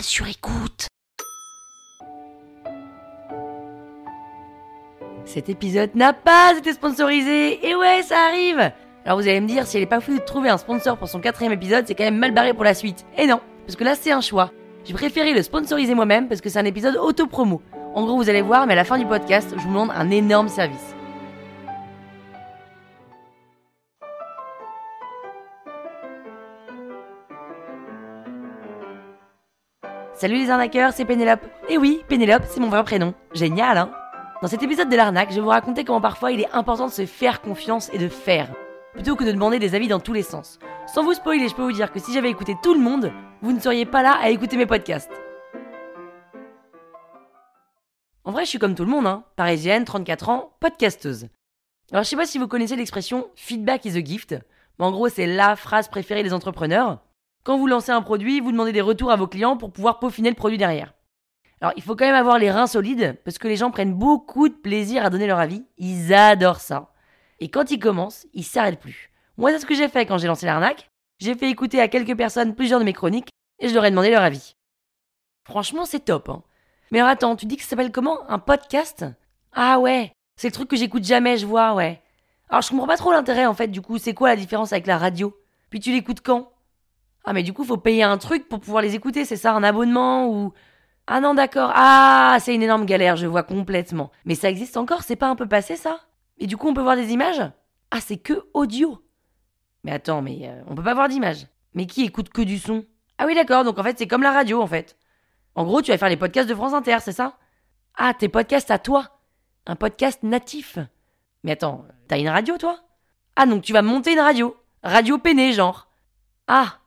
sur écoute. Cet épisode n'a pas été sponsorisé. Et ouais, ça arrive. Alors vous allez me dire, si elle est pas fou de trouver un sponsor pour son quatrième épisode, c'est quand même mal barré pour la suite. Et non, parce que là c'est un choix. J'ai préféré le sponsoriser moi-même parce que c'est un épisode auto-promo. En gros, vous allez voir, mais à la fin du podcast, je vous demande un énorme service. Salut les arnaqueurs, c'est Pénélope. Et oui, Pénélope, c'est mon vrai prénom. Génial, hein Dans cet épisode de l'arnaque, je vais vous raconter comment parfois il est important de se faire confiance et de faire, plutôt que de demander des avis dans tous les sens. Sans vous spoiler, je peux vous dire que si j'avais écouté tout le monde, vous ne seriez pas là à écouter mes podcasts. En vrai, je suis comme tout le monde, hein. Parisienne, 34 ans, podcasteuse. Alors, je sais pas si vous connaissez l'expression feedback is a gift, mais en gros, c'est la phrase préférée des entrepreneurs. Quand vous lancez un produit, vous demandez des retours à vos clients pour pouvoir peaufiner le produit derrière. Alors, il faut quand même avoir les reins solides parce que les gens prennent beaucoup de plaisir à donner leur avis. Ils adorent ça. Et quand ils commencent, ils s'arrêtent plus. Moi, c'est ce que j'ai fait quand j'ai lancé l'arnaque. J'ai fait écouter à quelques personnes plusieurs de mes chroniques et je leur ai demandé leur avis. Franchement, c'est top. Hein. Mais alors attends, tu dis que ça s'appelle comment? Un podcast? Ah ouais, c'est le truc que j'écoute jamais, je vois, ouais. Alors je comprends pas trop l'intérêt en fait, du coup, c'est quoi la différence avec la radio? Puis tu l'écoutes quand? Ah, mais du coup, faut payer un truc pour pouvoir les écouter, c'est ça, un abonnement ou? Ah non, d'accord. Ah, c'est une énorme galère, je vois complètement. Mais ça existe encore, c'est pas un peu passé ça? Et du coup, on peut voir des images? Ah, c'est que audio. Mais attends, mais euh, on peut pas voir d'images. Mais qui écoute que du son? Ah oui, d'accord, donc en fait, c'est comme la radio en fait. En gros, tu vas faire les podcasts de France Inter, c'est ça? Ah, tes podcasts à toi Un podcast natif Mais attends, t'as une radio toi? Ah, donc tu vas monter une radio Radio peinée, genre. Ah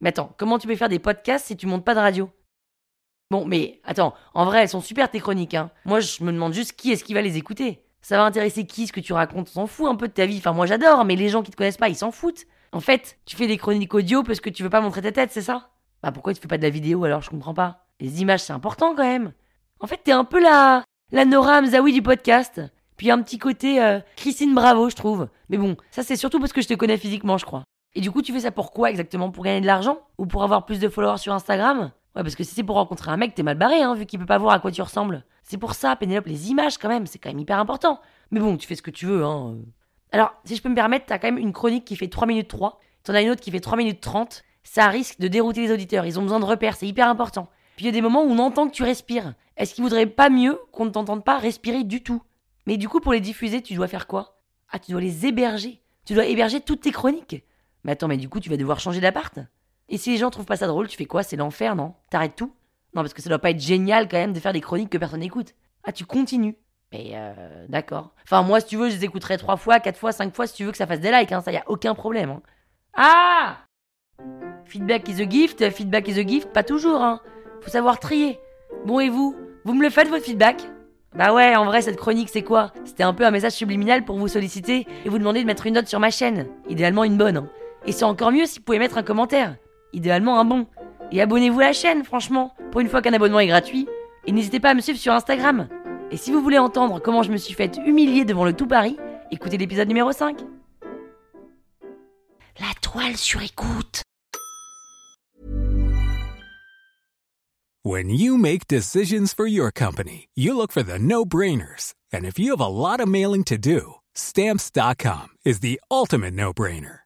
mais attends, comment tu peux faire des podcasts si tu montes pas de radio? Bon, mais attends, en vrai, elles sont super tes chroniques, hein. Moi, je me demande juste qui est-ce qui va les écouter. Ça va intéresser qui ce que tu racontes? On s'en fout un peu de ta vie. Enfin, moi, j'adore, mais les gens qui te connaissent pas, ils s'en foutent. En fait, tu fais des chroniques audio parce que tu veux pas montrer ta tête, c'est ça? Bah, pourquoi tu fais pas de la vidéo alors? Je comprends pas. Les images, c'est important quand même. En fait, t'es un peu la, la Nora Mzaoui du podcast. Puis un petit côté euh, Christine Bravo, je trouve. Mais bon, ça c'est surtout parce que je te connais physiquement, je crois. Et du coup, tu fais ça pour quoi exactement? Pour gagner de l'argent? Ou pour avoir plus de followers sur Instagram? Ouais, parce que si c'est pour rencontrer un mec, t'es mal barré, hein, vu qu'il peut pas voir à quoi tu ressembles. C'est pour ça, Pénélope, les images quand même, c'est quand même hyper important. Mais bon, tu fais ce que tu veux, hein. Alors, si je peux me permettre, t'as quand même une chronique qui fait 3 minutes 3, t'en as une autre qui fait 3 minutes 30. Ça risque de dérouter les auditeurs, ils ont besoin de repères, c'est hyper important. Puis il y a des moments où on entend que tu respires. Est-ce qu'il vaudrait pas mieux qu'on ne t'entende pas respirer du tout? Mais du coup, pour les diffuser, tu dois faire quoi? Ah, tu dois les héberger. Tu dois héberger toutes tes chroniques. Mais attends, mais du coup, tu vas devoir changer d'appart? Et si les gens trouvent pas ça drôle, tu fais quoi? C'est l'enfer, non? T'arrêtes tout? Non, parce que ça doit pas être génial quand même de faire des chroniques que personne n'écoute. Ah, tu continues? Mais euh, d'accord. Enfin, moi, si tu veux, je les écouterai trois fois, quatre fois, cinq fois si tu veux que ça fasse des likes, hein, ça y a aucun problème. Hein. Ah Feedback is a gift, feedback is a gift, pas toujours, hein. Faut savoir trier. Bon, et vous? Vous me le faites votre feedback? Bah ouais, en vrai, cette chronique, c'est quoi? C'était un peu un message subliminal pour vous solliciter et vous demander de mettre une note sur ma chaîne. Idéalement une bonne. Hein. Et c'est encore mieux si vous pouvez mettre un commentaire. Idéalement un bon. Et abonnez-vous à la chaîne, franchement, pour une fois qu'un abonnement est gratuit. Et n'hésitez pas à me suivre sur Instagram. Et si vous voulez entendre comment je me suis fait humilier devant le tout Paris, écoutez l'épisode numéro 5. La toile sur écoute. When you make decisions for your company, you look for the no-brainers. And if you have a lot of mailing to do, stamps.com is the ultimate no-brainer.